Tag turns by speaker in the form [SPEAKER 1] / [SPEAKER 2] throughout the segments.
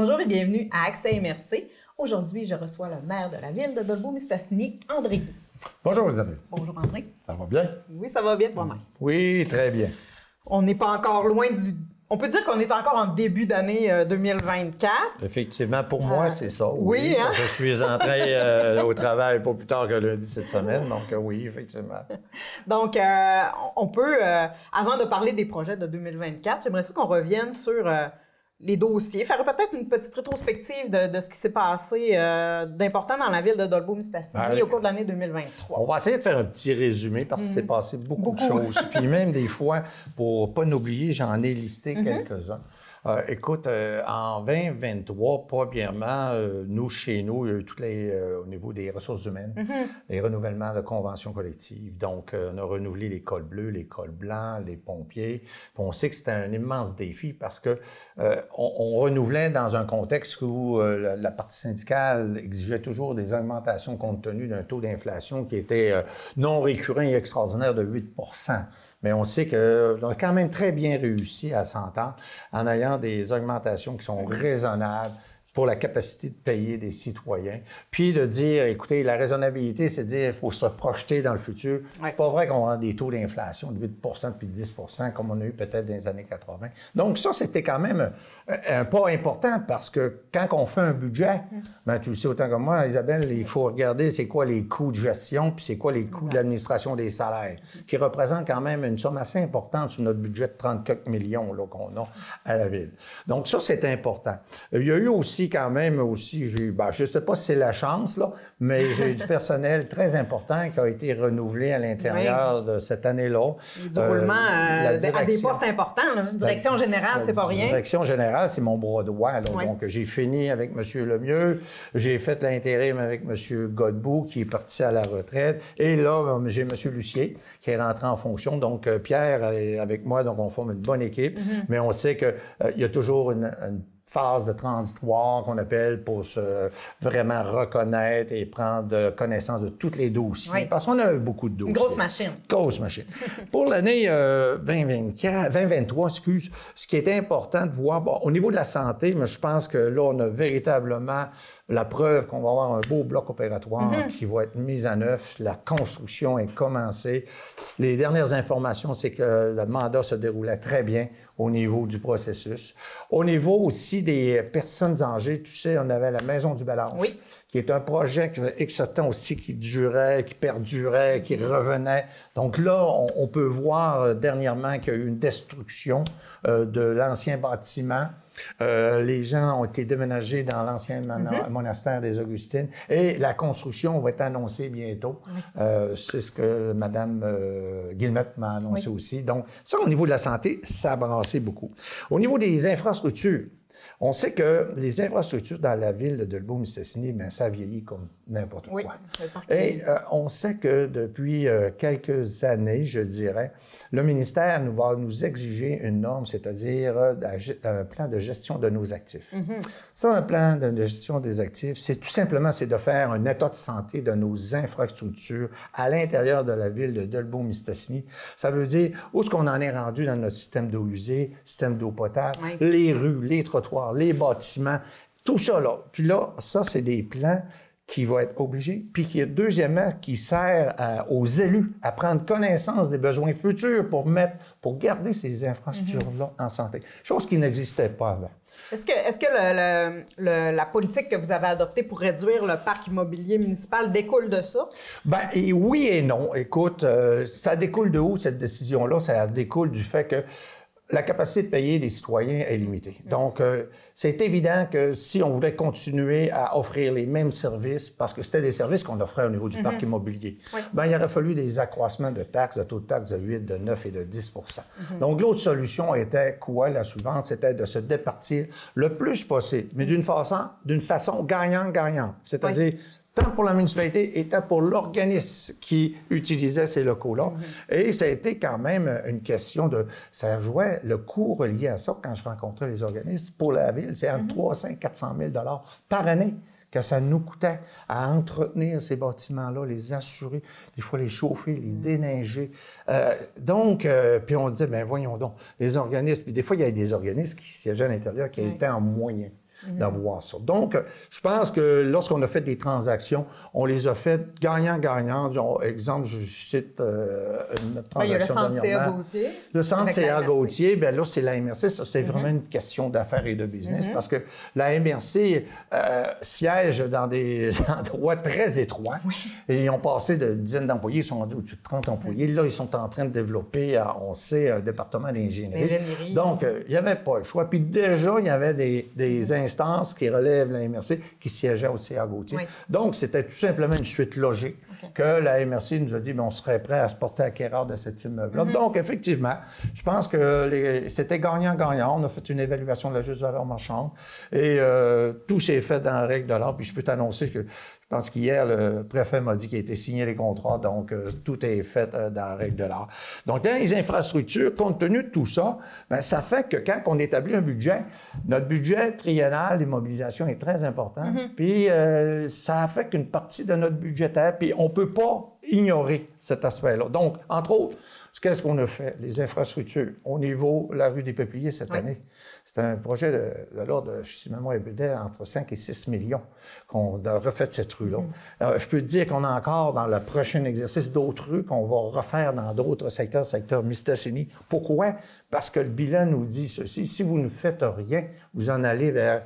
[SPEAKER 1] Bonjour et bienvenue à Accès MRC. Aujourd'hui, je reçois le maire de la ville de Dolbeau-Mistassini, André Guy.
[SPEAKER 2] Bonjour Isabelle.
[SPEAKER 1] Bonjour André.
[SPEAKER 2] Ça va bien?
[SPEAKER 1] Oui, ça va bien toi-même.
[SPEAKER 2] Oui, très bien.
[SPEAKER 1] On n'est pas encore loin du... On peut dire qu'on est encore en début d'année euh, 2024.
[SPEAKER 2] Effectivement, pour moi, c'est ça.
[SPEAKER 1] oui, hein?
[SPEAKER 2] Je suis entré euh, au travail pas plus tard que lundi cette semaine, donc euh, oui, effectivement.
[SPEAKER 1] Donc, euh, on peut, euh, avant de parler des projets de 2024, j'aimerais ça qu'on revienne sur euh, les dossiers, faire peut-être une petite rétrospective de, de ce qui s'est passé euh, d'important dans la ville de Dolbeau-Mistassini
[SPEAKER 2] Ben,
[SPEAKER 1] au cours de l'année 2023.
[SPEAKER 2] On va essayer de faire un petit résumé parce qu'il s'est passé beaucoup, de choses. Puis même des fois, pour pas n'oublier, j'en ai listé quelques-uns. Euh, écoute, euh, en 2023, premièrement, euh, nous, chez nous, il y a eu toutes les, au niveau des ressources humaines, les renouvellements de conventions collectives. Donc, on a renouvelé les cols bleus, les cols blancs, les pompiers. Puis on sait que c'était un immense défi parce que on, on renouvelait dans un contexte où la, la partie syndicale exigeait toujours des augmentations compte tenu d'un taux d'inflation qui était non récurrent et extraordinaire de 8 mais on sait qu'on a quand même très bien réussi à s'entendre en ayant des augmentations qui sont raisonnables pour la capacité de payer des citoyens, puis de dire, écoutez, la raisonnabilité, c'est de dire, il faut se projeter dans le futur.
[SPEAKER 1] Ouais.
[SPEAKER 2] C'est pas vrai qu'on a des taux d'inflation de 8 puis de 10 comme on a eu peut-être dans les années 80. Donc ça, c'était quand même un, un pas important parce que quand on fait un budget, ben, tu le sais autant que moi, Isabelle, il faut regarder c'est quoi les coûts de gestion, puis c'est quoi les coûts de l'administration des salaires, qui représentent quand même une somme assez importante sur notre budget de 34 millions qu'on a à la ville. Donc ça, c'est important. Il y a eu aussi quand même aussi, j'ai ben, je sais pas si c'est la chance, là, mais j'ai eu du personnel très important qui a été renouvelé à l'intérieur de cette année-là.
[SPEAKER 1] Du
[SPEAKER 2] Euh,
[SPEAKER 1] roulement euh, à des postes importants. là. Direction
[SPEAKER 2] la-
[SPEAKER 1] générale, c'est pas rien.
[SPEAKER 2] Direction générale, c'est mon bras droit. là. Donc, j'ai fini avec M. Lemieux. J'ai fait l'intérim avec M. Godbout, qui est parti à la retraite. Et là, euh, j'ai M. Lucier, qui est rentré en fonction. Donc, euh, Pierre est avec moi, donc on forme une bonne équipe.
[SPEAKER 1] Mm-hmm.
[SPEAKER 2] Mais on sait qu'il y a toujours une, une phase de transitoire qu'on appelle pour se vraiment reconnaître et prendre connaissance de tous les dossiers.
[SPEAKER 1] Oui.
[SPEAKER 2] Parce qu'on a eu beaucoup de dossiers.
[SPEAKER 1] Une grosse machine.
[SPEAKER 2] Grosse machine. Pour l'année euh, 2024, 2023, excuse, ce qui est important de voir, bon, au niveau de la santé, mais je pense que là, on a véritablement la preuve qu'on va avoir un beau bloc opératoire
[SPEAKER 1] Mm-hmm.
[SPEAKER 2] qui va être mis en œuvre. La construction est commencée. Les dernières informations, c'est que le mandat se déroulait très bien au niveau du processus. Au niveau aussi des personnes âgées, tu sais, on avait la Maison du Balance,
[SPEAKER 1] Oui.
[SPEAKER 2] qui est un projet temps aussi qui durait, qui perdurait, qui revenait. Donc là, on, on peut voir euh, dernièrement qu'il y a eu une destruction euh, de l'ancien bâtiment. Euh, les gens ont été déménagés dans l'ancien mona- monastère des Augustines et la construction va être annoncée bientôt. Euh, c'est ce que Mme euh, Guillemette m'a annoncé aussi. Donc, ça, au niveau de la santé, ça a brassé beaucoup. Au niveau des infrastructures, on sait que les infrastructures dans la ville de Dolbeau-Mistassini, ben, ça vieillit comme n'importe
[SPEAKER 1] Oui,
[SPEAKER 2] quoi. Et euh, on sait que depuis euh, quelques années, je dirais, le ministère nous va nous exiger une norme, c'est-à-dire euh, un plan de gestion de nos actifs. Ça, un plan de de gestion des actifs, c'est tout simplement c'est de faire un état de santé de nos infrastructures à l'intérieur de la ville de Dolbeau-Mistassini. Ça veut dire où est-ce qu'on en est rendu dans notre système d'eau usée, système d'eau potable,
[SPEAKER 1] Oui.
[SPEAKER 2] les rues, les trottoirs, les bâtiments, tout ça là. Puis là, ça, c'est des plans qui vont être obligés, puis qui est deuxièmement qui sert à- aux élus à prendre connaissance des besoins futurs pour mettre, pour garder ces infrastructures-là en santé. Chose qui n'existait pas avant.
[SPEAKER 1] Est-ce que, est-ce que le- le- le- la politique que vous avez adoptée pour réduire le parc immobilier municipal découle de ça?
[SPEAKER 2] Ben, et oui et non. Écoute, euh, ça découle de où cette décision-là? Ça découle du fait que la capacité de payer des citoyens est limitée. Donc, euh, c'est évident que si on voulait continuer à offrir les mêmes services, parce que c'était des services qu'on offrait au niveau du parc immobilier, ben, il aurait fallu des accroissements de taxes, de taux de taxes de 8, de 9 et de 10% Donc, l'autre solution était quoi? La suivante, c'était de se départir le plus possible, mais d'une façon, d'une façon gagnant-gagnant. C'est-à-dire, tant pour la municipalité et tant pour l'organisme qui utilisait ces locaux-là. Et ça a été quand même une question de... Ça jouait le coût relié à ça quand je rencontrais les organismes pour la ville. C'est entre 300 et 400 000 par année que ça nous coûtait à entretenir ces bâtiments-là, les assurer, des fois les chauffer, les déneiger. Euh, donc, euh, puis on disait, ben voyons donc, les organismes, puis des fois, il y a des organismes qui siégeaient à l'intérieur qui
[SPEAKER 1] Oui.
[SPEAKER 2] étaient en moyen. D'avoir ça. Donc, je pense que lorsqu'on a fait des transactions, on les a faites gagnant-gagnant. Exemple, je cite euh, une transaction
[SPEAKER 1] Il y a le Gauthier.
[SPEAKER 2] Le centre CA Gauthier, bien là, c'est la MRC. Ça, c'est vraiment une question d'affaires et de business parce que la MRC euh, siège dans des endroits très étroits. Et ils ont passé de dizaines d'employés, ils sont rendus au-dessus de 30 employés. Là, ils sont en train de développer, on sait, un département d'ingénierie. Donc, euh, il n'y avait pas le choix. Puis déjà, il y avait des, des qui relèvent la MRC qui siégeaient au CA Gauthier. Donc, c'était tout simplement une suite logique que la MRC nous a dit, qu'on serait prêt à se porter acquéreur de cet immeuble-là. Mm-hmm. Donc, effectivement, je pense que c'était gagnant-gagnant. On a fait une évaluation de la juste valeur marchande et euh, tout s'est fait dans la règle de l'art. Puis je peux t'annoncer que pense qu'hier, le préfet m'a dit qu'il a été signé les contrats, donc euh, tout est fait euh, dans la règle de l'art. Donc, dans les infrastructures, compte tenu de tout ça, bien, ça fait que quand on établit un budget, notre budget triennal d'immobilisation est très important. Mm-hmm. Puis, euh, ça fait qu'une partie de notre budgétaire, puis on ne peut pas ignorer cet aspect-là. Donc, entre autres, Qu'est-ce qu'on a fait? Les infrastructures. Au niveau de la rue des Peupliers cette année, c'est un projet de, l'ordre, si ma mémoire est entre 5 et 6 millions qu'on a refait cette rue-là. Mm-hmm. je peux te dire qu'on a encore dans le prochain exercice d'autres rues qu'on va refaire dans d'autres secteurs, secteur Mistassini. Pourquoi? Parce que le bilan nous dit ceci. Si vous ne faites rien, vous en allez vers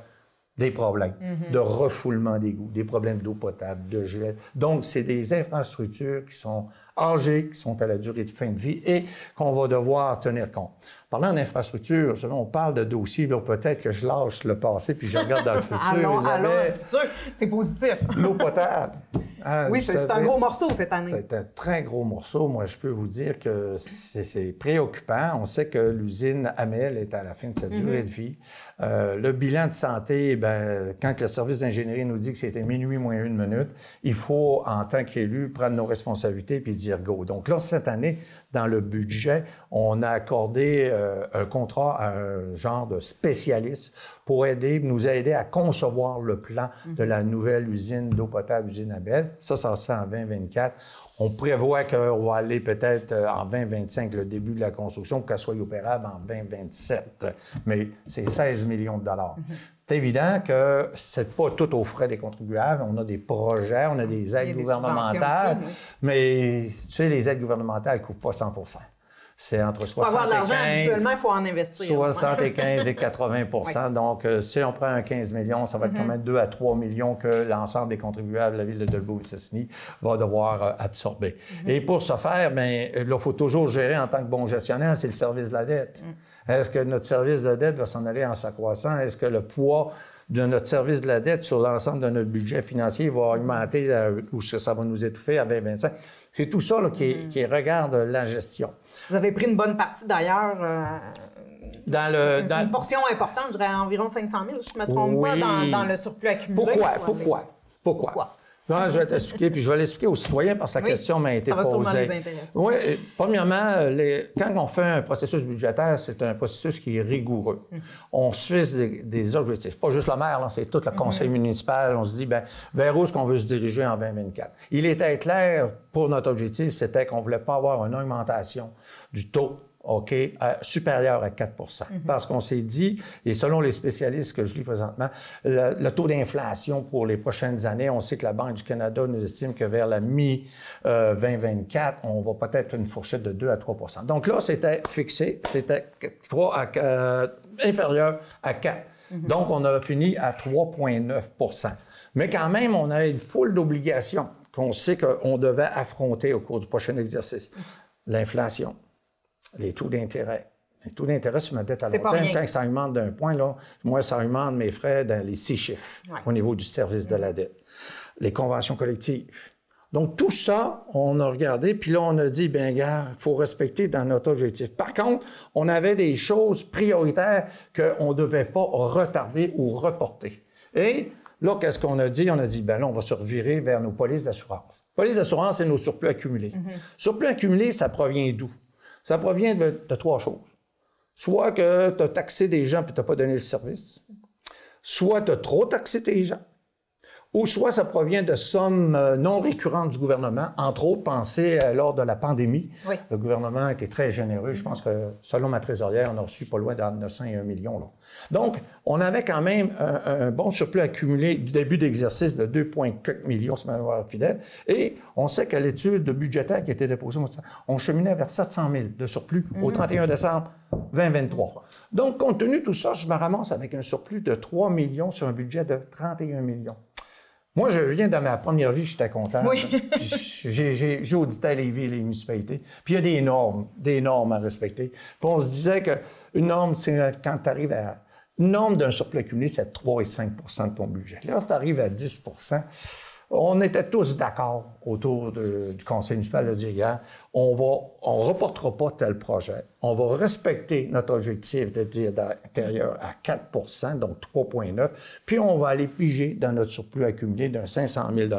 [SPEAKER 2] des problèmes mm-hmm. de refoulement d'égouts, des problèmes d'eau potable, de gel. Donc, c'est des infrastructures qui sont âgés, qui sont à la durée de fin de vie et qu'on va devoir tenir compte. Parlant d'infrastructure, on parle de dossiers, peut-être que je lâche le passé puis je regarde dans le futur.
[SPEAKER 1] allons, allons, le futur, c'est positif.
[SPEAKER 2] L'eau potable.
[SPEAKER 1] Hein, oui, c'est un gros morceau cette année.
[SPEAKER 2] C'est un très gros morceau. Moi, je peux vous dire que c'est préoccupant. On sait que l'usine Amel est à la fin de sa durée mm-hmm. de vie. Euh, le bilan de santé, ben, quand le service d'ingénierie nous dit que c'était minuit moins une minute, il faut, en tant qu'élu, prendre nos responsabilités puis dire go. Donc là, cette année, dans le budget, on a accordé euh, un contrat à un genre de spécialiste pour aider, nous aider à concevoir le plan de la nouvelle usine d'eau potable, usine Abel. Ça, ça se fait en 2024. On prévoit qu'on va aller peut-être euh, en 2025, le début de la construction, pour qu'elle soit opérable en 2027. Mais c'est 16 millions de dollars. Mhm. C'est évident que c'est pas tout aux frais des contribuables. On a des projets, on a des aides gouvernementales, mais tu sais, les aides gouvernementales ne couvrent pas 100 c'est entre 75,
[SPEAKER 1] il faut en investir.
[SPEAKER 2] 75 et 80% Donc, euh, si on prend un 15 millions, ça va être quand même 2 à 3 millions que l'ensemble des contribuables de la ville de dolbeau sassini va devoir euh, absorber. Mhm. Et pour ce faire, bien, il faut toujours gérer en tant que bon gestionnaire, c'est le service de la dette. Mhm. Est-ce que notre service de dette va s'en aller en s'accroissant? Est-ce que le poids de notre service de la dette sur l'ensemble de notre budget financier va augmenter euh, ou ça va nous étouffer à 2025? C'est tout ça qui, mhm. qui regarde la gestion.
[SPEAKER 1] Vous avez pris une bonne partie d'ailleurs. Euh,
[SPEAKER 2] dans le,
[SPEAKER 1] une portion importante, je dirais environ 500 000, je ne me trompe pas, dans, le surplus accumulé.
[SPEAKER 2] Pourquoi? Pourquoi? Pourquoi? Non, je vais t'expliquer, puis je vais l'expliquer aux citoyens parce que sa question m'a été
[SPEAKER 1] ça
[SPEAKER 2] posée. Oui, premièrement, les, quand on fait un processus budgétaire, c'est un processus qui est rigoureux. Mm. On se fixe des, des, objectifs. Pas juste le maire, c'est tout le conseil municipal. On se dit, ben, vers où est-ce qu'on veut se diriger en 2024? Il était clair pour notre objectif, c'était qu'on ne voulait pas avoir une augmentation du taux OK, supérieur à 4 mhm. Parce qu'on s'est dit, et selon les spécialistes que je lis présentement, le, taux d'inflation pour les prochaines années, on sait que la Banque du Canada nous estime que vers la mi-2024, on va peut-être une fourchette de 2 à 3% Donc là, c'était fixé, c'était 3 à, euh, inférieur à 4 mhm. Donc, on a fini à 3,9% Mais quand même, on a une foule d'obligations qu'on sait qu'on devait affronter au cours du prochain exercice. L'inflation, les taux d'intérêt. Les taux d'intérêt sur ma dette à long terme, quand ça augmente d'un point, là, moi, ça augmente mes frais dans les six chiffres au niveau du service de la dette. Les conventions collectives. Donc, tout ça, on a regardé, puis là, on a dit, bien, gars, il faut respecter dans notre objectif. Par contre, on avait des choses prioritaires qu'on ne devait pas retarder ou reporter. Et là, qu'est-ce qu'on a dit? On a dit, ben là, on va se revirer vers nos polices d'assurance. Polices d'assurance, c'est nos surplus accumulés. Mm-hmm. Surplus accumulés, ça provient d'où? Ça provient de, trois choses. Soit que tu as taxé des gens et tu n'as pas donné le service, soit tu as trop taxé tes gens, ou soit ça provient de sommes euh, non récurrentes du gouvernement. Entre autres, pensez euh, lors de la pandémie.
[SPEAKER 1] Oui.
[SPEAKER 2] Le gouvernement a été très généreux. Je pense que, selon ma trésorière, on a reçu pas loin de 900 et 1 million. Là. Donc, on avait quand même un, un bon surplus accumulé du début d'exercice de 2,4 millions, si ma mémoire fidèle. Et on sait que l'étude budgétaire qui a été déposée, on cheminait vers 700 000 de surplus au 31 décembre 2023. Donc, compte tenu de tout ça, je me ramasse avec un surplus de 3 millions sur un budget de 31 millions. Moi, je viens de ma première vie, j'étais content.
[SPEAKER 1] Oui.
[SPEAKER 2] J'ai- audité les villes et les municipalités. Puis il y a des normes, des normes à respecter. Puis on se disait qu'une norme, c'est quand tu arrives à. Une norme d'un surplus accumulé, c'est 3 et 5% de ton budget. Là, tu arrives à 10 on était tous d'accord autour du conseil municipal de dire, on va, on reportera pas tel projet. On va respecter notre objectif de dire d'intérieur à 4% donc 3,9 puis on va aller piger dans notre surplus accumulé d'un 500 000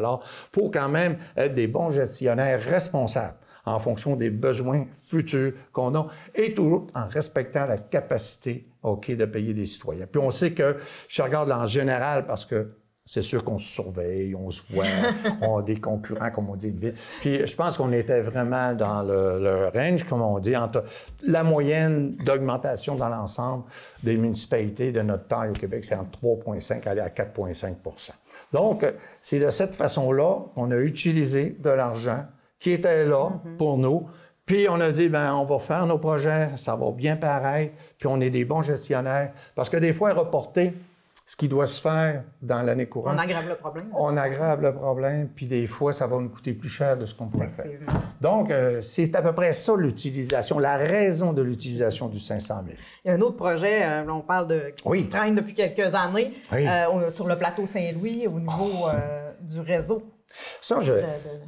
[SPEAKER 2] pour quand même être des bons gestionnaires responsables en fonction des besoins futurs qu'on a et toujours en respectant la capacité, OK, de payer des citoyens. Puis on sait que, je regarde en général parce que c'est sûr qu'on se surveille, on se voit, on a des concurrents, comme on dit. Puis je pense qu'on était vraiment dans le, le range, comme on dit, entre la moyenne d'augmentation dans l'ensemble des municipalités de notre taille au Québec, c'est entre 3,5 aller à 4,5 Donc, c'est de cette façon-là qu'on a utilisé de l'argent qui était là pour nous. Puis on a dit, ben on va faire nos projets, ça va bien pareil, puis on est des bons gestionnaires. Parce que des fois, reporter ce qui doit se faire dans l'année courante,
[SPEAKER 1] On aggrave le problème.
[SPEAKER 2] on aggrave le problème, puis des fois, ça va nous coûter plus cher de ce qu'on pourrait faire. Donc, euh, c'est à peu près ça l'utilisation, la raison de l'utilisation du 500 000.
[SPEAKER 1] Il y a un autre projet, euh, on parle de qui
[SPEAKER 2] Oui.
[SPEAKER 1] traîne depuis quelques années
[SPEAKER 2] Oui.
[SPEAKER 1] euh, sur le plateau Saint-Louis au niveau euh, du réseau.
[SPEAKER 2] Ça, je,
[SPEAKER 1] de-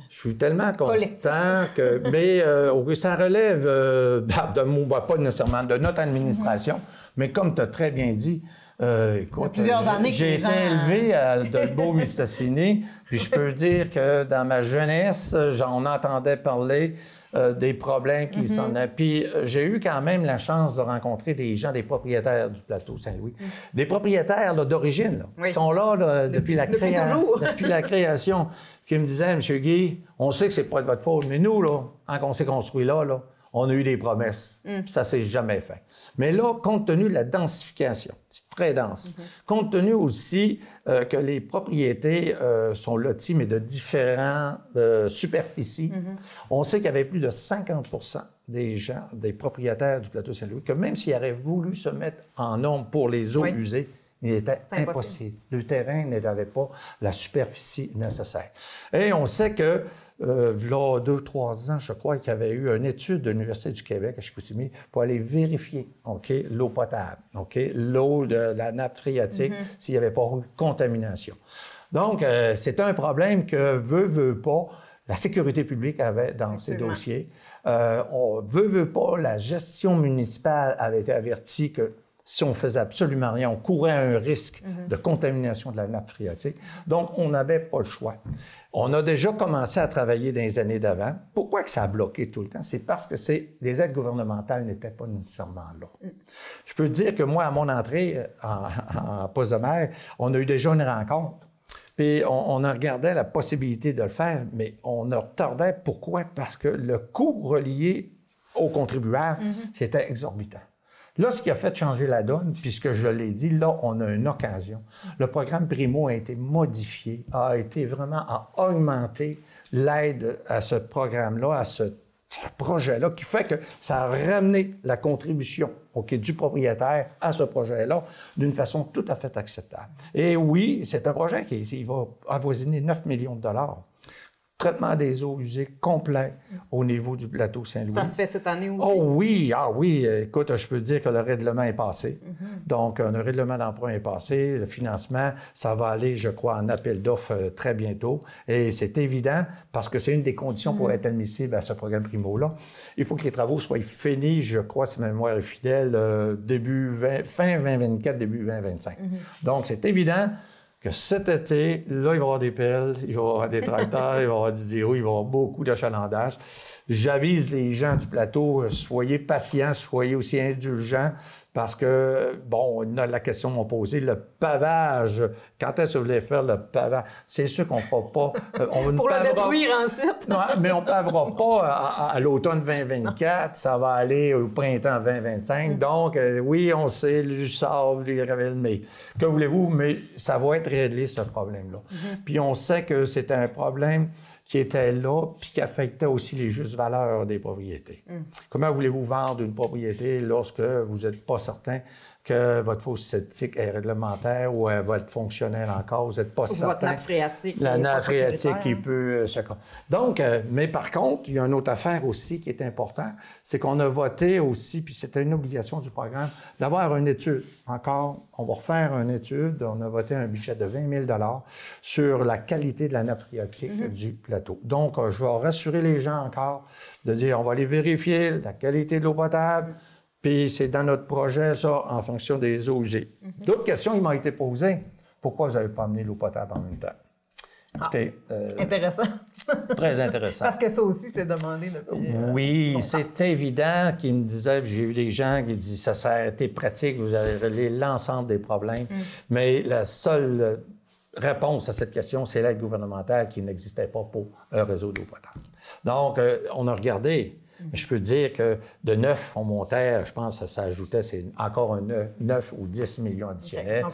[SPEAKER 2] je suis tellement
[SPEAKER 1] Collectif.
[SPEAKER 2] content que. Mais euh, ça relève euh, de mon, pas nécessairement de notre administration, mais comme tu as très bien dit, euh, écoute,
[SPEAKER 1] plusieurs
[SPEAKER 2] j'ai-
[SPEAKER 1] années que
[SPEAKER 2] j'ai été
[SPEAKER 1] gens-
[SPEAKER 2] élevé à Dolbeau-Mistassini, puis je peux dire que dans ma jeunesse, j'en entendais parler euh, des problèmes qui s'en
[SPEAKER 1] Mm-hmm.
[SPEAKER 2] a. Puis euh, j'ai eu quand même la chance de rencontrer des gens, des propriétaires du plateau Saint-Louis, des propriétaires d'origine,
[SPEAKER 1] Mm. Oui.
[SPEAKER 2] qui sont là, là, depuis, la créa- depuis la création, qui me disaient, M. Guy, on sait que c'est pas de votre faute, mais nous, là, quand on s'est construit là, là, on a eu des promesses. Puis Ça s'est jamais fait. Mais là, compte tenu de la densification, c'est très dense, compte tenu aussi euh, que les propriétés euh, sont loties, mais de différentes euh, superficies, on sait qu'il y avait plus de 50% des gens, des propriétaires du plateau Saint-Louis, que même s'ils auraient voulu se mettre en nombre pour les eaux
[SPEAKER 1] Oui.
[SPEAKER 2] usées, il était
[SPEAKER 1] impossible.
[SPEAKER 2] Le terrain n'avait pas la superficie nécessaire. Et on sait que, euh, là, deux, trois ans, je crois qu'il y avait eu une étude de l'Université du Québec à Chicoutimi pour aller vérifier, OK, l'eau potable, OK, l'eau de la nappe phréatique, s'il n'y avait pas eu contamination. Donc, euh, c'est un problème que veut, veut pas, la sécurité publique avait dans ses
[SPEAKER 1] Effectivement.
[SPEAKER 2] dossiers. Euh, on veut, veut pas, la gestion municipale avait été avertie que si on faisait absolument rien, on courait un risque de contamination de la nappe phréatique. Donc, on n'avait pas le choix. On a déjà commencé à travailler dans les années d'avant. Pourquoi que ça a bloqué tout le temps? C'est parce que les aides gouvernementales n'étaient pas nécessairement là. Je peux dire que moi, à mon entrée en, en poste de maire, on a eu déjà une rencontre. Puis on, on en regardait la possibilité de le faire, mais on retardait. Pourquoi? Parce que le coût relié aux contribuables, c'était exorbitant. Là, ce qui a fait changer la donne, puisque je l'ai dit, là, on a une occasion. Le programme Primo a été modifié, a été vraiment à augmenter l'aide à ce programme-là, à ce projet-là, qui fait que ça a ramené la contribution du propriétaire à ce projet-là d'une façon tout à fait acceptable. Et oui, c'est un projet qui va avoisiner 9 millions de dollars. Traitement des eaux usées complet au niveau du plateau Saint-Louis.
[SPEAKER 1] Ça se fait cette année aussi?
[SPEAKER 2] Oh oui, ah oui, écoute, je peux dire que le règlement est passé. Donc, euh, le règlement d'emprunt est passé, le financement, ça va aller, je crois, en appel d'offres euh, très bientôt. Et c'est évident, parce que c'est une des conditions pour être admissible à ce programme Primo-là. Il faut que les travaux soient finis, je crois, si ma mémoire est fidèle, euh, début 20 fin 2024, début 2025. Donc, c'est évident que cet été, là, il va y avoir des pelles, il va y avoir des tracteurs, il va y avoir du zéro, il va y avoir beaucoup d'achalandage. J'avise les gens du plateau, euh, soyez patients, soyez aussi indulgents, Parce que, bon, la question m'a posé, le pavage, quand est-ce que vous voulez faire le pavage? C'est sûr qu'on ne fera pas...
[SPEAKER 1] Euh, on Pour le détruire ensuite.
[SPEAKER 2] non, mais on ne pavera pas à, l'automne 2024, ça va aller au printemps 2025. Mm. Donc, euh, oui, on sait, du sable, du gravel, mais que voulez-vous? Mais ça va être réglé, ce problème-là. Mm-hmm. Puis on sait que c'est un problème qui était là, puis qui affectait aussi les justes valeurs des propriétés. Mm. Comment voulez-vous vendre une propriété lorsque vous n'êtes pas certain que votre fosse sceptique est réglementaire ou elle va être fonctionnelle encore. Vous n'êtes pas certain.
[SPEAKER 1] Votre nappe phréatique.
[SPEAKER 2] La nappe phréatique qui peut euh, se... Donc, euh, mais par contre, il y a une autre affaire aussi qui est importante, c'est qu'on a voté aussi, puis c'était une obligation du programme, d'avoir une étude. Encore, on va refaire une étude. On a voté un budget de 20 000 sur la qualité de la nappe phréatique mm-hmm. du plateau. Donc, euh, je vais rassurer les gens encore de dire, on va aller vérifier la qualité de l'eau potable, puis c'est dans notre projet, ça, en fonction des eaux usées. Mhm. D'autres questions qui m'ont été posées. Pourquoi vous n'avez pas amené l'eau potable en même temps?
[SPEAKER 1] Ah, euh, intéressant.
[SPEAKER 2] très intéressant.
[SPEAKER 1] Parce que ça aussi, c'est demandé
[SPEAKER 2] depuis. Euh, oui, c'est évident qu'ils me disaient, j'ai vu des gens qui disent ça, ça a été pratique, vous avez réglé l'ensemble des problèmes. Mm. Mais la seule réponse à cette question, c'est l'aide gouvernementale qui n'existait pas pour un réseau d'eau potable. Donc, euh, on a regardé je peux dire que de 9, on montait, je pense que ça ajoutait c'est encore un 9, ou 10 millions additionnels.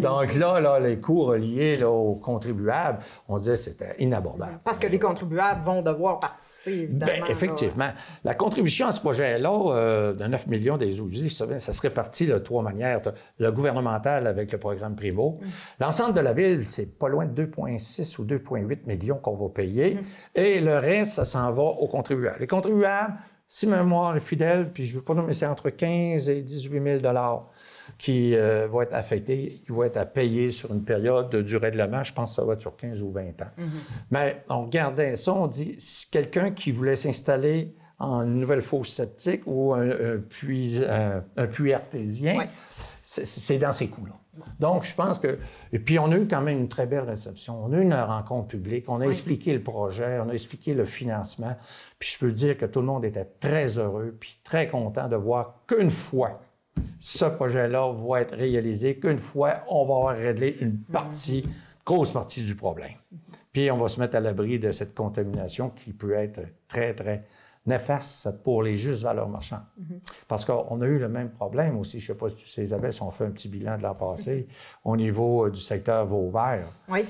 [SPEAKER 2] Donc, là, là, les coûts reliés aux contribuables, on disait que c'était inabordable.
[SPEAKER 1] Parce que les contribuables vont devoir participer, évidemment.
[SPEAKER 2] Bien, effectivement. La contribution à ce projet-là, euh, de 9 millions des OUG, ça, ça serait parti de trois manières. Le gouvernemental avec le programme Primo. Mm. L'ensemble de la ville, c'est pas loin de 2,6 ou 2,8 millions qu'on va payer. Mm. Et le reste, ça s'en va aux contribuables. Les contribuables, si ma mémoire est fidèle, puis je ne veux pas nommer, c'est entre 15 et 18 000 qui euh, vont être affectés, qui vont être à payer sur une période de durée de la Je pense que ça va être sur 15 ou 20 ans. Mm-hmm. Mais on regardait ça, on dit, si quelqu'un qui voulait s'installer en une nouvelle fosse septique ou un, puits, un, puits artésien, c'est dans ces coûts-là. Donc, je pense que. Et puis, on a eu quand même une très belle réception. On a eu une rencontre publique. On a expliqué le projet, on a expliqué le financement. Puis, je peux dire que tout le monde était très heureux, puis très content de voir qu'une fois ce projet-là va être réalisé, qu'une fois on va avoir réglé une partie, grosse partie du problème. Puis, on va se mettre à l'abri de cette contamination qui peut être très, très néfaste pour les justes valeurs marchandes. Mhm. Parce qu'on a eu le même problème aussi, je ne sais pas si tu sais, Isabelle, si on fait un petit bilan de l'an passé, au niveau euh, du secteur Vauvert.
[SPEAKER 1] Oui.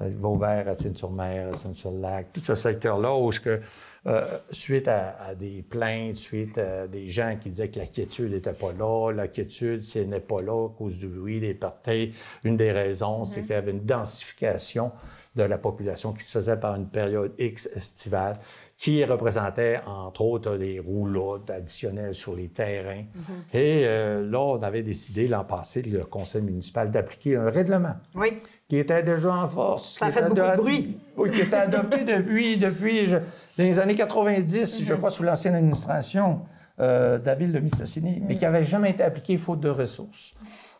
[SPEAKER 2] Vauvert, Assine-sur-Mer, Assine-sur-Lac, tout ce secteur-là où, que, euh, suite à, des plaintes, suite à des gens qui disaient que la quiétude n'était pas là, la quiétude, ce n'est pas là à cause du bruit, des parties, une des raisons, c'est mhm. qu'il y avait une densification de la population qui se faisait par une période X estivale qui représentait, entre autres, des roulottes additionnelles sur les terrains. Mm-hmm. Et euh, là, on avait décidé l'an passé, le conseil municipal, d'appliquer un règlement
[SPEAKER 1] oui.
[SPEAKER 2] qui était déjà en force.
[SPEAKER 1] Ça a fait beaucoup de bruit.
[SPEAKER 2] Oui, qui était adopté depuis, depuis les années 90, je mm-hmm. crois, sous l'ancienne administration euh, David de Mistassini, mais mm. qui n'avait jamais été appliqué faute de ressources.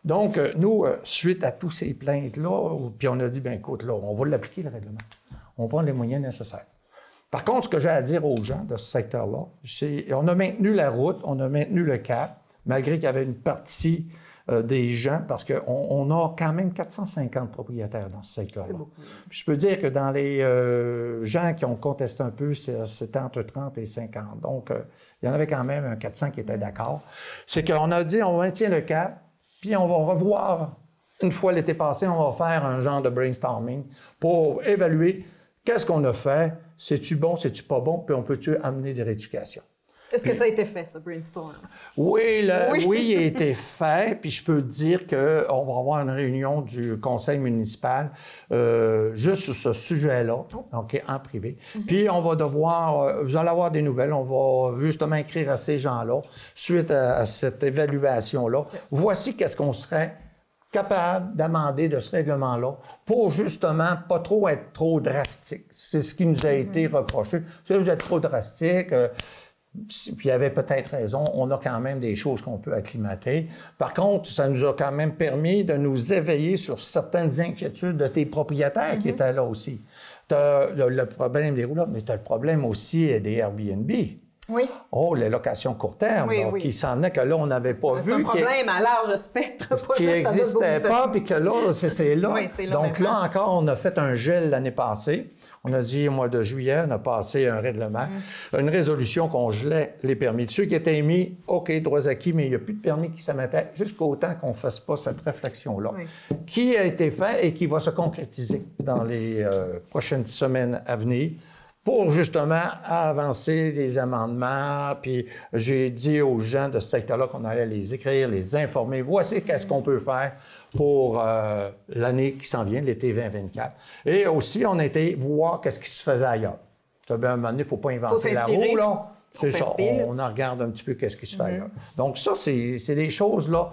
[SPEAKER 2] Donc, euh, nous, euh, suite à tous ces plaintes-là, puis on a dit, ben écoute, là, on va l'appliquer, le règlement. On prend les moyens nécessaires. Par contre, ce que j'ai à dire aux gens de ce secteur-là, c'est on a maintenu la route, on a maintenu le cap, malgré qu'il y avait une partie euh, des gens, parce qu'on on a quand même 450 propriétaires dans ce secteur-là. Je peux dire que dans les euh, gens qui ont contesté un peu, c'était entre 30 et 50. Donc, euh, il y en avait quand même un 400 qui étaient d'accord. C'est qu'on a dit, on maintient le cap, puis on va revoir, une fois l'été passé, on va faire un genre de brainstorming pour évaluer qu'est-ce qu'on a fait, c'est-tu bon, c'est-tu pas bon, puis on peut-tu amener des rééducations?
[SPEAKER 1] Est-ce que ça a été fait, ce brainstorm?
[SPEAKER 2] Oui, oui. il a été fait. Puis je peux dire qu'on va avoir une réunion du conseil municipal euh, juste sur ce sujet-là, oh. OK, en privé. Mhm. Puis on va devoir, euh, vous allez avoir des nouvelles, on va justement écrire à ces gens-là, suite à, cette évaluation-là. Voici qu'est-ce qu'on serait capable d'amender de ce règlement-là pour justement pas trop être trop drastique. C'est ce qui nous a été mhm. reproché. Si vous êtes trop drastique, euh, puis il y avait peut-être raison, on a quand même des choses qu'on peut acclimater. Par contre, ça nous a quand même permis de nous éveiller sur certaines inquiétudes de tes propriétaires qui mhm. étaient là aussi. Tu as le, problème des rouleaux, mais tu as le problème aussi des Airbnb.
[SPEAKER 1] Oui.
[SPEAKER 2] Oh, les locations court terme,
[SPEAKER 1] Oui, oui.
[SPEAKER 2] qui s'en venait que là, on n'avait pas
[SPEAKER 1] C'est un
[SPEAKER 2] vu.
[SPEAKER 1] problème à large spectre, pas
[SPEAKER 2] qui n'existait pas, puis que là, c'est là. Donc là encore, on a fait un gel l'année passée. On a dit au mois de juillet, on a passé un règlement,
[SPEAKER 1] Mm.
[SPEAKER 2] une résolution qu'on gelait les permis. Ceux qui étaient émis, OK, droits acquis, mais il n'y a plus de permis qui s'émettaient jusqu'au temps qu'on ne fasse pas cette réflexion-là.
[SPEAKER 1] Oui.
[SPEAKER 2] Qui a été fait et qui va se concrétiser dans les euh, prochaines semaines à venir? Pour justement avancer les amendements. Puis j'ai dit aux gens de ce secteur-là qu'on allait les écrire, les informer. Voici qu'est-ce qu'on peut faire pour euh, l'année qui s'en vient, l'été 2024. Et aussi, on a été voir qu'est-ce qui se faisait ailleurs. Ben, à un moment donné, il ne faut pas inventer la roue, là. C'est ça, on en regarde un petit peu qu'est-ce qui se fait ailleurs. Donc ça, c'est des choses, là,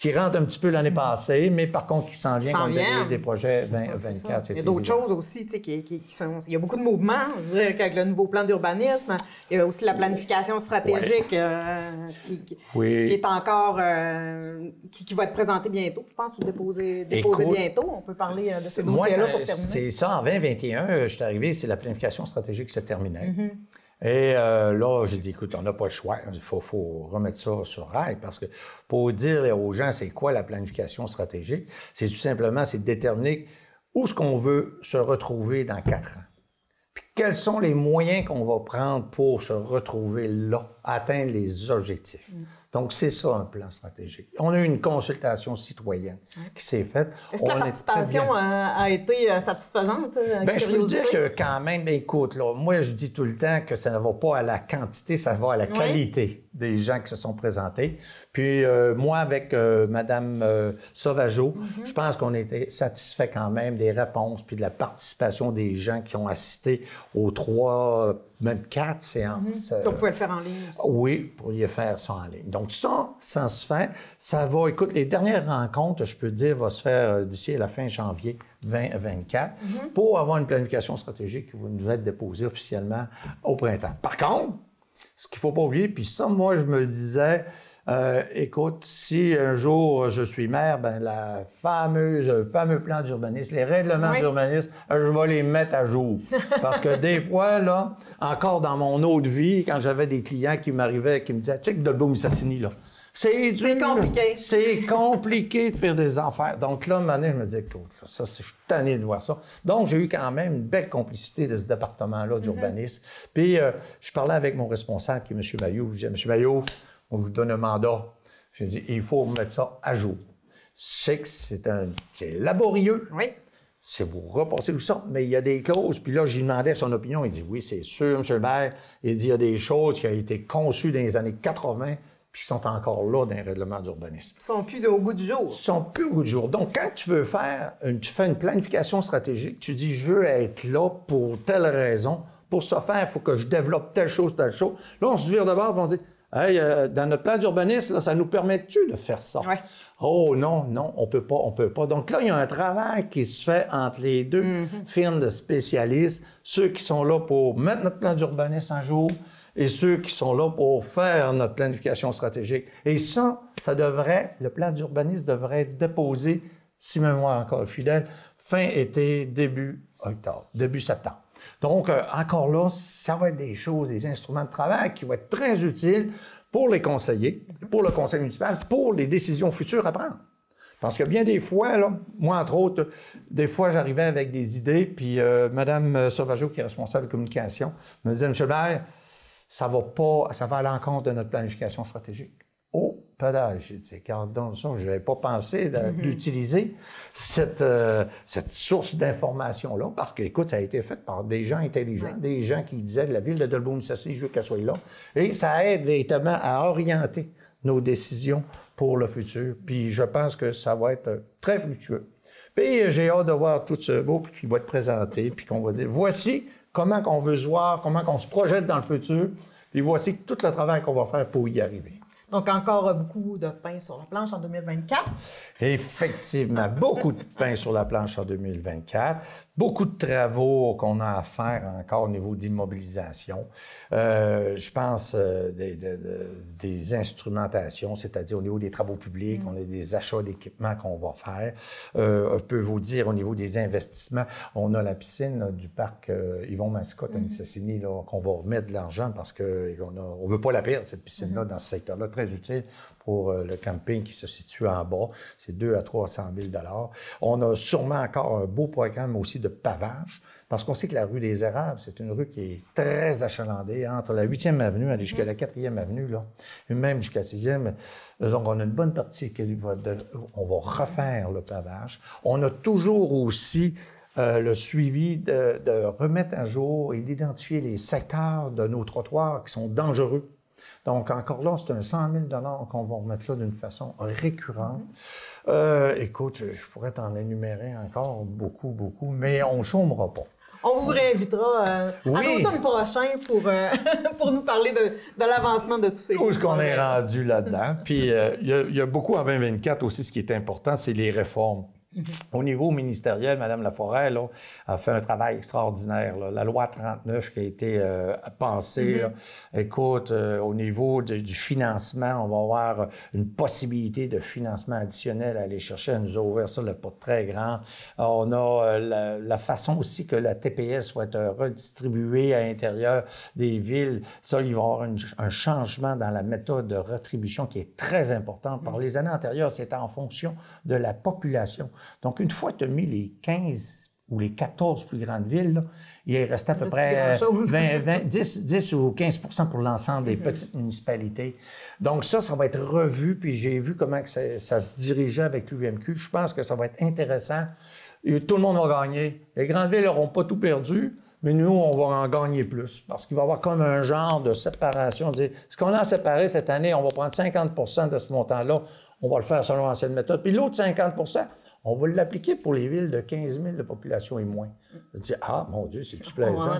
[SPEAKER 2] qui rentrent un petit peu l'année passée, mais par contre, qui s'en
[SPEAKER 1] S'en
[SPEAKER 2] comme des, des projets
[SPEAKER 1] C'est ça.
[SPEAKER 2] 2024.
[SPEAKER 1] Il y a d'autres choses aussi, tu sais, qui, qui- qui sont... Il y a beaucoup de mouvements. Je veux dire qu'avec le nouveau plan d'urbanisme, il y a aussi la planification stratégique euh, qui, qui-
[SPEAKER 2] Oui.
[SPEAKER 1] qui est encore... euh, qui, va être présentée bientôt, je pense, ou déposée, déposée
[SPEAKER 2] Écoute,
[SPEAKER 1] bientôt. On peut parler euh, de ces dossiers-là pour terminer.
[SPEAKER 2] C'est ça, en 2021, euh, je suis arrivé, c'est la planification stratégique qui se terminait.
[SPEAKER 1] Mm-hmm.
[SPEAKER 2] Et euh, là, j'ai dit, écoute, on n'a pas le choix. Il faut, remettre ça sur rail parce que pour dire aux gens c'est quoi la planification stratégique, c'est tout simplement, c'est déterminer où est-ce qu'on veut se retrouver dans quatre ans. Puis quels sont les moyens qu'on va prendre pour se retrouver là, atteindre les objectifs?
[SPEAKER 1] Mm.
[SPEAKER 2] Donc, c'est ça un plan stratégique. On a eu une consultation citoyenne qui s'est faite.
[SPEAKER 1] Est-ce que la
[SPEAKER 2] bien.
[SPEAKER 1] participation a, a été euh, satisfaisante? euh,
[SPEAKER 2] Ben, je peux dire que quand même, écoute, là, moi, je dis tout le temps que ça ne va pas à la quantité, ça va à la
[SPEAKER 1] Oui.
[SPEAKER 2] qualité des gens qui se sont présentés. Puis, euh, moi, avec euh, Mme euh, Sauvageau,
[SPEAKER 1] Mhm.
[SPEAKER 2] je pense qu'on était satisfait quand même des réponses puis de la participation des gens qui ont assisté aux trois, euh, même quatre séances.
[SPEAKER 1] Donc, vous pouvez le faire en ligne aussi.
[SPEAKER 2] oui, vous pourriez faire ça en ligne. Donc, ça, ça se fait. Ça va, écoute, les dernières rencontres, je peux dire, va se faire d'ici la fin janvier 2024 pour avoir une planification stratégique qui va nous être déposée officiellement au printemps. Par contre, ce qu'il ne faut pas oublier, puis ça, moi, je me le disais, euh, écoute, si un jour je suis maire, ben la fameuse, le fameux plan d'urbanisme, les règlements
[SPEAKER 1] Oui.
[SPEAKER 2] d'urbanisme, je vais les mettre à jour. Parce que des fois, là, encore dans mon autre vie, quand j'avais des clients qui m'arrivaient, qui me disaient, tu sais que Dolbeau Missassini, là, c'est dur.
[SPEAKER 1] compliqué.
[SPEAKER 2] C'est compliqué de faire des affaires. Donc là, un je me disais, écoute, ça, c'est- je suis tanné de voir ça. Donc, j'ai eu quand même une belle complicité de ce département-là d'urbanisme. Puis, euh, je parlais avec mon responsable, qui est M. Maillot. Je disais, M. Maillot, on vous donne un mandat. J'ai dit, il faut mettre ça à jour. Sais que c'est un, c'est laborieux.
[SPEAKER 1] Oui.
[SPEAKER 2] C'est vous repassez tout ça, mais il y a des clauses. Puis là, j'y demandais son opinion. Il dit oui, c'est sûr, M. le maire. Il dit il y a des choses qui ont été conçues dans les années 80 puis sont encore là dans les règlements d'urbanisme.
[SPEAKER 1] Ils sont plus au goût du jour.
[SPEAKER 2] Ils sont plus au goût du jour. Donc, quand tu veux faire, une, tu fais une planification stratégique, tu dis je veux être là pour telle raison. Pour ce faire, il faut que je développe telle chose, telle chose. Là, on se vire de bord et on dit Hey, euh, dans notre plan d'urbanisme, ça nous permet-tu de faire ça?
[SPEAKER 1] Ouais.
[SPEAKER 2] Oh non, non, on peut pas, on peut pas. Donc là, il y a un travail qui se fait entre les deux firmes de spécialistes, ceux qui sont là pour mettre notre plan d'urbanisme en jour et ceux qui sont là pour faire notre planification stratégique. Et ça, ça devrait, le plan d'urbanisme devrait être déposé, si mémoire encore fidèle, fin été, début octobre, début septembre. Donc, euh, encore là, ça va être des choses, des instruments de travail qui vont être très utiles pour les conseillers, pour le conseil municipal, pour les décisions futures à prendre. Parce que bien des fois, là, moi, entre autres, des fois, j'arrivais avec des idées, puis euh, Mme Sauvageau, qui est responsable de communication, me disait, le maire, ça va pas, ça va à l'encontre de notre planification stratégique. Oh, pédage. J'ai dit, regarde donc ça, je n'avais pas pensé de- d'utiliser cette, euh, cette source d'information-là, parce que, écoute, ça a été fait par des gens intelligents, des gens qui disaient, la ville de Dolbeau-Missassé, je veux qu'elle soit là. Et ça aide véritablement à orienter nos décisions pour le futur. Puis je pense que ça va être très fructueux. Puis j'ai hâte de voir tout ce beau qui va être présenté, puis qu'on va dire, voici comment qu'on veut se voir, comment qu'on se projette dans le futur, puis voici tout le travail qu'on va faire pour y arriver.
[SPEAKER 1] Donc, encore beaucoup de pain sur la planche en 2024.
[SPEAKER 2] Effectivement, beaucoup de pain sur la planche en 2024. Beaucoup de travaux qu'on a à faire encore au niveau d'immobilisation. Euh, je pense euh, des, instrumentations, c'est-à-dire au niveau des travaux publics, on a des achats d'équipements qu'on va faire. Euh, on peut vous dire au niveau des investissements, on a la piscine du parc Yvon Mascotte à Mistassini, qu'on va remettre de l'argent parce qu'on ne veut pas la perdre, cette piscine-là, dans ce secteur-là, très utile pour euh, le camping qui se situe en bas. C'est 2 à 300 000 On a sûrement encore un beau programme aussi de pavage, parce qu'on sait que la rue des Érables, c'est une rue qui est très achalandée, entre la 8e avenue aller jusqu'à la 4e avenue, là, et même jusqu'à la 6e. Donc, on a une bonne partie qui va on va refaire le pavage. On a toujours aussi euh, le suivi de, de, remettre à jour et d'identifier les secteurs de nos trottoirs qui sont dangereux. Donc, encore là, c'est un 100 000 qu'on va remettre là d'une façon récurrente. Euh, écoute, je pourrais t'en énumérer encore beaucoup, beaucoup, mais on ne chômera pas.
[SPEAKER 1] On vous réinvitera euh, à l'automne prochain pour, euh, pour nous parler de, de l'avancement de tous ces
[SPEAKER 2] Où est-ce qu'on est rendu là-dedans? Puis, il y, y, a beaucoup en 2024 aussi, ce qui est important, c'est les réformes. Au niveau ministériel, Mme Laforêt là, a fait un travail extraordinaire. La loi 39 qui a été euh, pensée, mm-hmm. écoute, euh, au niveau du financement, on va avoir une possibilité de financement additionnel à aller chercher. Elle nous a ouvert ça le pas très grand. On a euh, la, façon aussi que la TPS va être redistribuée à l'intérieur des villes. Ça, il va y avoir un changement dans la méthode de rétribution qui est très importante. Par mm. les années antérieures, c'était en fonction de la population. Donc, une fois que tu as mis les 15 ou les 14 plus grandes villes, il reste à peu près 10, 10, ou 15% pour l'ensemble des petites municipalités. Donc ça, ça va être revu, puis j'ai vu comment que ça, se dirigeait avec l'UMQ. Je pense que ça va être intéressant. tout le monde va gagner. Les grandes villes n'auront pas tout perdu, mais nous, on va en gagner plus, parce qu'il va y avoir comme un genre de séparation. ce qu'on a séparé cette année, on va prendre 50% de ce montant-là, on va le faire selon l'ancienne méthode. Puis l'autre 50 on va l'appliquer pour les villes de 15 000 de population et moins. Tu ah, mon Dieu, c'est-tu plaisant?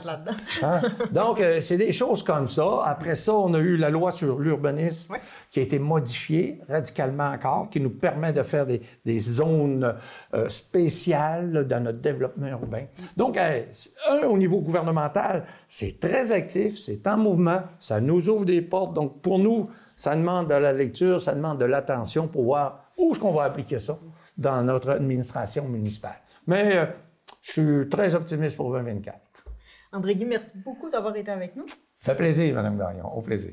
[SPEAKER 2] Hein? Donc, euh, c'est des choses comme ça. Après ça, on a eu la loi sur l'urbanisme qui a été modifiée radicalement encore, qui nous permet de faire des, zones euh, spéciales dans notre développement urbain. Donc, euh, un, au niveau gouvernemental, c'est très actif, c'est en mouvement, ça nous ouvre des portes. Donc, pour nous, ça demande de la lecture, ça demande de l'attention pour voir où est-ce qu'on va appliquer ça dans notre administration municipale. Mais euh, je suis très optimiste pour 2024.
[SPEAKER 1] André Guy, merci beaucoup d'avoir été avec nous.
[SPEAKER 2] Ça fait plaisir, Mme Gagnon. Au plaisir.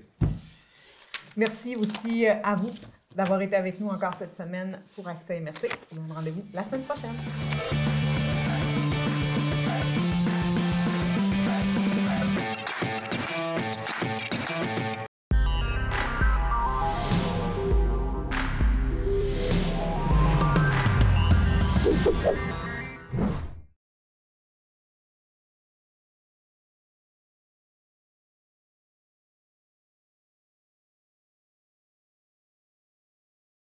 [SPEAKER 1] Merci aussi à vous d'avoir été avec nous encore cette semaine pour Accès Merci. On rendez-vous la semaine prochaine.